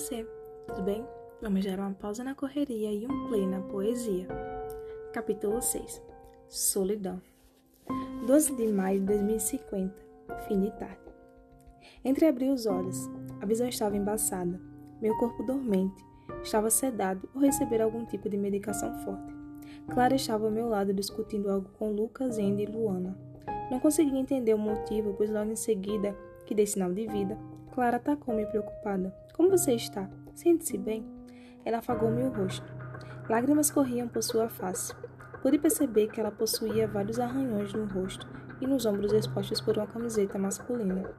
você, tudo bem? Vamos dar uma pausa na correria e um play na poesia. Capítulo 6 Solidão 12 de maio de 2050, fim de tarde. Entreabri os olhos. A visão estava embaçada. Meu corpo dormente. Estava sedado ou receber algum tipo de medicação forte. Clara estava ao meu lado discutindo algo com Lucas, Andy e Luana. Não conseguia entender o motivo, pois logo em seguida, que dei sinal de vida, Clara atacou-me preocupada. Como você está? Sente-se bem? Ela afagou-me o rosto. Lágrimas corriam por sua face. Pude perceber que ela possuía vários arranhões no rosto e nos ombros expostos por uma camiseta masculina.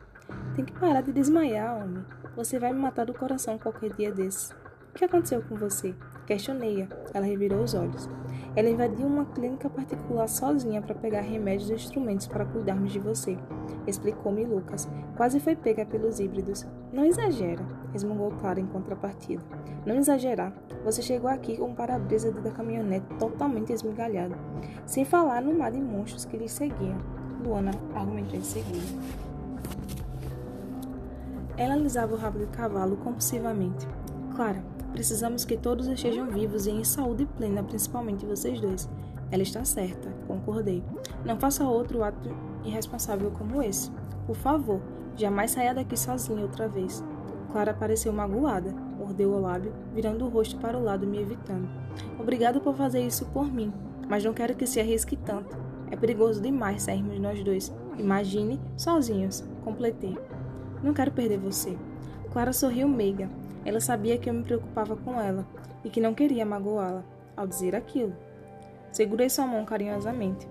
Tem que parar de desmaiar, homem. Você vai me matar do coração qualquer dia desses. O que aconteceu com você? Questionei-a. Ela revirou os olhos. Ela invadiu uma clínica particular sozinha para pegar remédios e instrumentos para cuidarmos de você. Explicou-me Lucas. Quase foi pega pelos híbridos. Não exagera, resmungou Clara em contrapartida. Não exagerar. Você chegou aqui com o para-brisa da caminhonete totalmente esmigalhado. Sem falar no mar de monstros que lhe seguiam. Luana argumentou em seguida. Ela alisava o rabo do cavalo compulsivamente. Clara, precisamos que todos estejam vivos e em saúde plena, principalmente vocês dois. Ela está certa, concordei. Não faça outro ato irresponsável como esse. Por favor, jamais saia daqui sozinha outra vez. Clara pareceu magoada, mordeu o lábio, virando o rosto para o lado, me evitando. Obrigado por fazer isso por mim, mas não quero que se arrisque tanto. É perigoso demais sairmos nós dois. Imagine, sozinhos, completei. Não quero perder você. Clara sorriu meiga. Ela sabia que eu me preocupava com ela e que não queria magoá-la ao dizer aquilo. Segurei sua mão carinhosamente.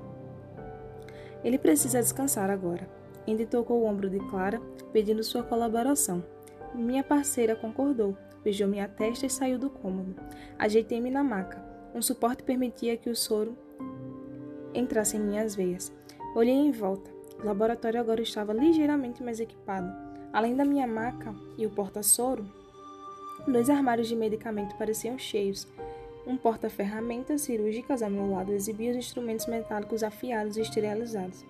Ele precisa descansar agora. Andy tocou o ombro de Clara, pedindo sua colaboração. Minha parceira concordou, beijou minha testa e saiu do cômodo. Ajeitei-me na maca. Um suporte permitia que o soro entrasse em minhas veias. Olhei em volta. O laboratório agora estava ligeiramente mais equipado. Além da minha maca e o porta-soro, dois armários de medicamento pareciam cheios. Um porta-ferramentas cirúrgicas ao meu lado exibia os instrumentos metálicos afiados e esterilizados.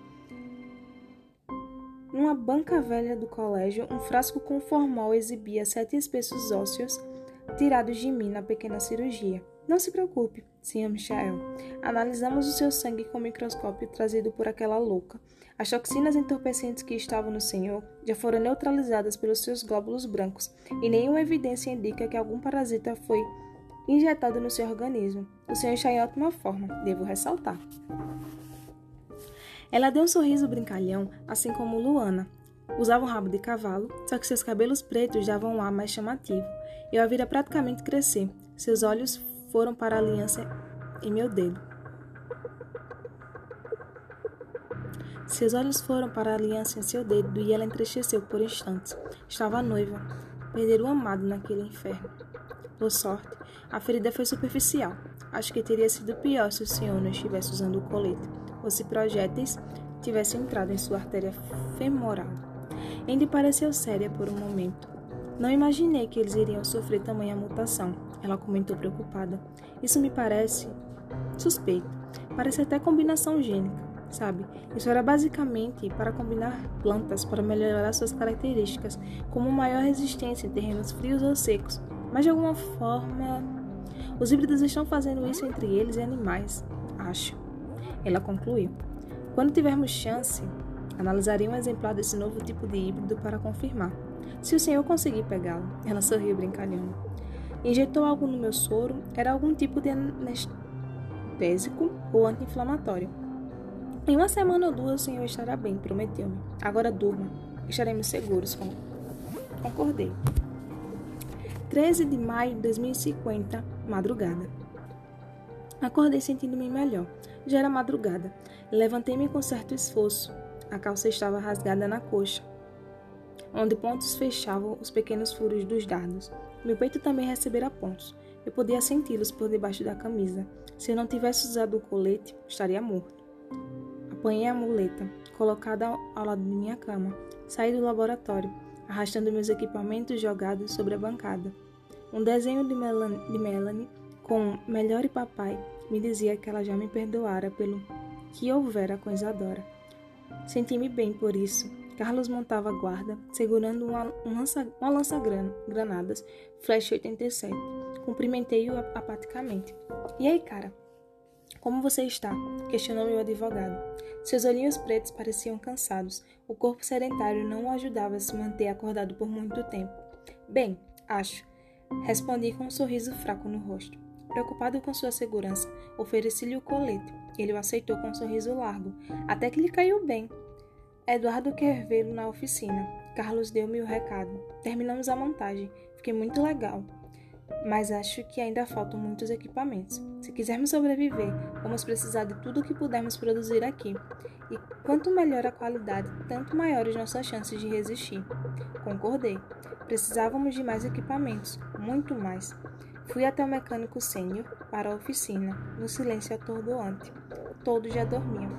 Numa banca velha do colégio, um frasco com formol exibia sete espessos ósseos tirados de mim na pequena cirurgia. Não se preocupe, Sr. Michael. Analisamos o seu sangue com o microscópio trazido por aquela louca. As toxinas entorpecentes que estavam no senhor já foram neutralizadas pelos seus glóbulos brancos e nenhuma evidência indica que algum parasita foi injetado no seu organismo. O senhor está em ótima forma, devo ressaltar. Ela deu um sorriso brincalhão, assim como Luana. Usava um rabo de cavalo, só que seus cabelos pretos davam um ar mais chamativo. Eu a vira praticamente crescer. Seus olhos foram para a aliança em meu dedo. Seus olhos foram para a aliança em seu dedo e ela entristeceu por instantes. Estava noiva. Perder o amado naquele inferno. Por sorte, a ferida foi superficial. Acho que teria sido pior se o senhor não estivesse usando o colete, ou se projéteis tivessem entrado em sua artéria femoral. Andy pareceu séria por um momento. Não imaginei que eles iriam sofrer tamanha mutação, ela comentou preocupada. Isso me parece suspeito. Parece até combinação gênica, sabe? Isso era basicamente para combinar plantas para melhorar suas características, como maior resistência em terrenos frios ou secos. Mas de alguma forma, os híbridos estão fazendo isso entre eles e animais, acho. Ela concluiu. Quando tivermos chance, analisarei um exemplar desse novo tipo de híbrido para confirmar. Se o senhor conseguir pegá-lo, ela sorriu brincalhando. Injetou algo no meu soro, era algum tipo de anestésico ou anti-inflamatório. Em uma semana ou duas o senhor estará bem, prometeu-me. Agora durma, estaremos seguros, concordei. 13 de maio de 2050, madrugada. Acordei sentindo-me melhor. Já era madrugada. Levantei-me com certo esforço. A calça estava rasgada na coxa, onde pontos fechavam os pequenos furos dos dardos. Meu peito também recebera pontos. Eu podia senti-los por debaixo da camisa. Se eu não tivesse usado o colete, estaria morto. Apanhei a muleta, colocada ao lado de minha cama. Saí do laboratório, arrastando meus equipamentos jogados sobre a bancada. Um desenho de Melanie, de Melanie com Melhor e Papai me dizia que ela já me perdoara pelo que houvera com Isadora. Senti-me bem por isso. Carlos montava guarda, segurando uma, lança, uma lança-granadas Flash 87. Cumprimentei-o apaticamente. E aí, cara? Como você está? Questionou meu advogado. Seus olhinhos pretos pareciam cansados. O corpo sedentário não o ajudava a se manter acordado por muito tempo. Bem, acho. Respondi com um sorriso fraco no rosto. Preocupado com sua segurança, ofereci-lhe o colete. Ele o aceitou com um sorriso largo, até que lhe caiu bem. Eduardo quer vê-lo na oficina. Carlos deu-me o recado. Terminamos a montagem. Fiquei muito legal. Mas acho que ainda faltam muitos equipamentos. Se quisermos sobreviver, vamos precisar de tudo o que pudermos produzir aqui. E quanto melhor a qualidade, tanto maiores nossas chances de resistir. Concordei. Precisávamos de mais equipamentos, muito mais. Fui até o mecânico sênior para a oficina, no silêncio atordoante. Todos já dormiam.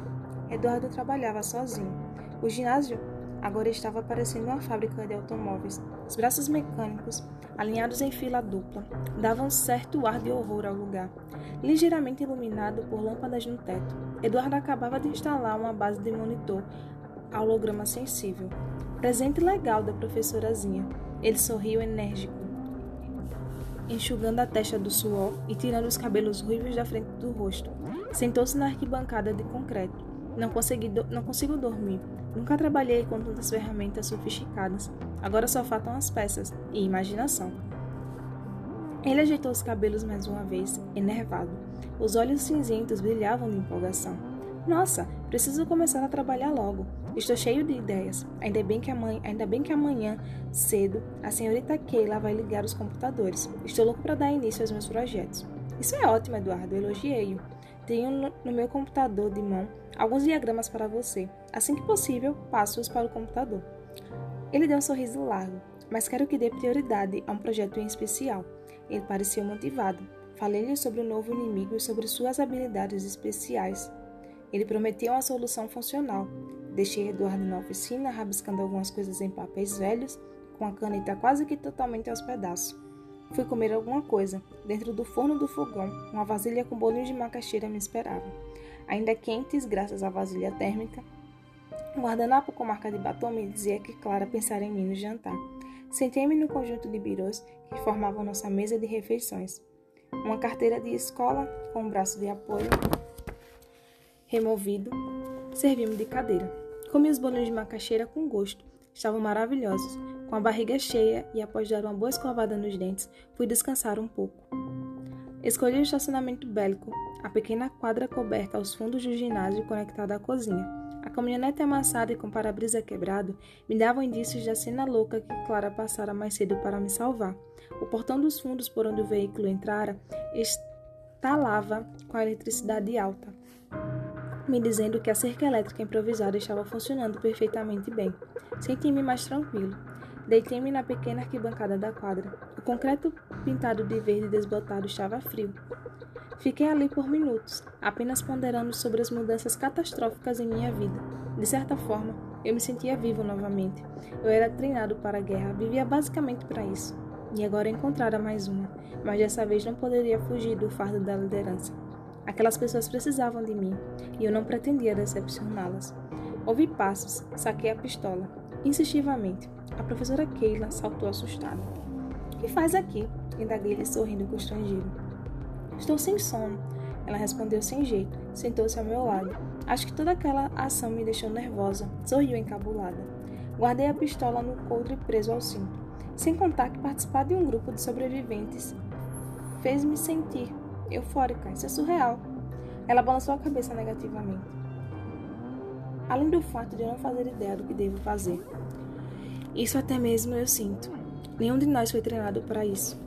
Eduardo trabalhava sozinho. O ginásio agora estava parecendo uma fábrica de automóveis. Os braços mecânicos, alinhados em fila dupla, davam certo ar de horror ao lugar. Ligeiramente iluminado por lâmpadas no teto, Eduardo acabava de instalar uma base de monitor holograma sensível. Presente legal da professorazinha. Ele sorriu enérgico enxugando a testa do suor e tirando os cabelos ruivos da frente do rosto. Sentou-se na arquibancada de concreto. Não, consegui não consigo dormir. Nunca trabalhei com tantas ferramentas sofisticadas. Agora só faltam as peças e imaginação. Ele ajeitou os cabelos mais uma vez, enervado. Os olhos cinzentos brilhavam de empolgação. Nossa, preciso começar a trabalhar logo. Estou cheio de ideias. Ainda bem que amanhã, ainda bem que amanhã cedo a senhorita Keila vai ligar os computadores. Estou louco para dar início aos meus projetos. Isso é ótimo, Eduardo. Elogiei-o. Tenho no, meu computador de mão alguns diagramas para você. Assim que possível, passo-os para o computador. Ele deu um sorriso largo, mas quero que dê prioridade a um projeto em especial. Ele pareceu motivado. Falei-lhe sobre o novo inimigo e sobre suas habilidades especiais. Ele prometeu uma solução funcional. Deixei Eduardo na oficina, rabiscando algumas coisas em papéis velhos, com a caneta quase que totalmente aos pedaços. Fui comer alguma coisa. Dentro do forno do fogão, uma vasilha com bolinhos de macaxeira me esperava. Ainda quentes, graças à vasilha térmica, o guardanapo com marca de batom me dizia que Clara pensaria em mim no jantar. Sentei-me no conjunto de birôs que formavam nossa mesa de refeições. Uma carteira de escola com um braço de apoio removido servi-me de cadeira. Comi os bolinhos de macaxeira com gosto. Estavam maravilhosos. Com a barriga cheia e após dar uma boa escovada nos dentes, fui descansar um pouco. Escolhi o estacionamento bélico, a pequena quadra coberta aos fundos do ginásio conectada à cozinha. A caminhonete amassada e com para-brisa quebrado me davam indícios da cena louca que Clara passara mais cedo para me salvar. O portão dos fundos por onde o veículo entrara estalava com a eletricidade alta me dizendo que a cerca elétrica improvisada estava funcionando perfeitamente bem. Senti-me mais tranquilo. Deitei-me na pequena arquibancada da quadra. O concreto pintado de verde desbotado estava frio. Fiquei ali por minutos, apenas ponderando sobre as mudanças catastróficas em minha vida. De certa forma, eu me sentia vivo novamente. Eu era treinado para a guerra, vivia basicamente para isso. E agora encontrara mais uma, mas dessa vez não poderia fugir do fardo da liderança. Aquelas pessoas precisavam de mim e eu não pretendia decepcioná-las. Ouvi passos, saquei a pistola. Insistivamente, a professora Keila saltou assustada. O que faz aqui? Indaguei-lhe sorrindo constrangido. Estou sem sono. Ela respondeu sem jeito, sentou-se ao meu lado. Acho que toda aquela ação me deixou nervosa. Sorriu encabulada. Guardei a pistola no coldre preso ao cinto. Sem contar que participar de um grupo de sobreviventes fez-me sentir eufórica. Isso é surreal. Ela balançou a cabeça negativamente. Além do fato de eu não fazer ideia do que devo fazer. Isso até mesmo eu sinto. Nenhum de nós foi treinado para isso.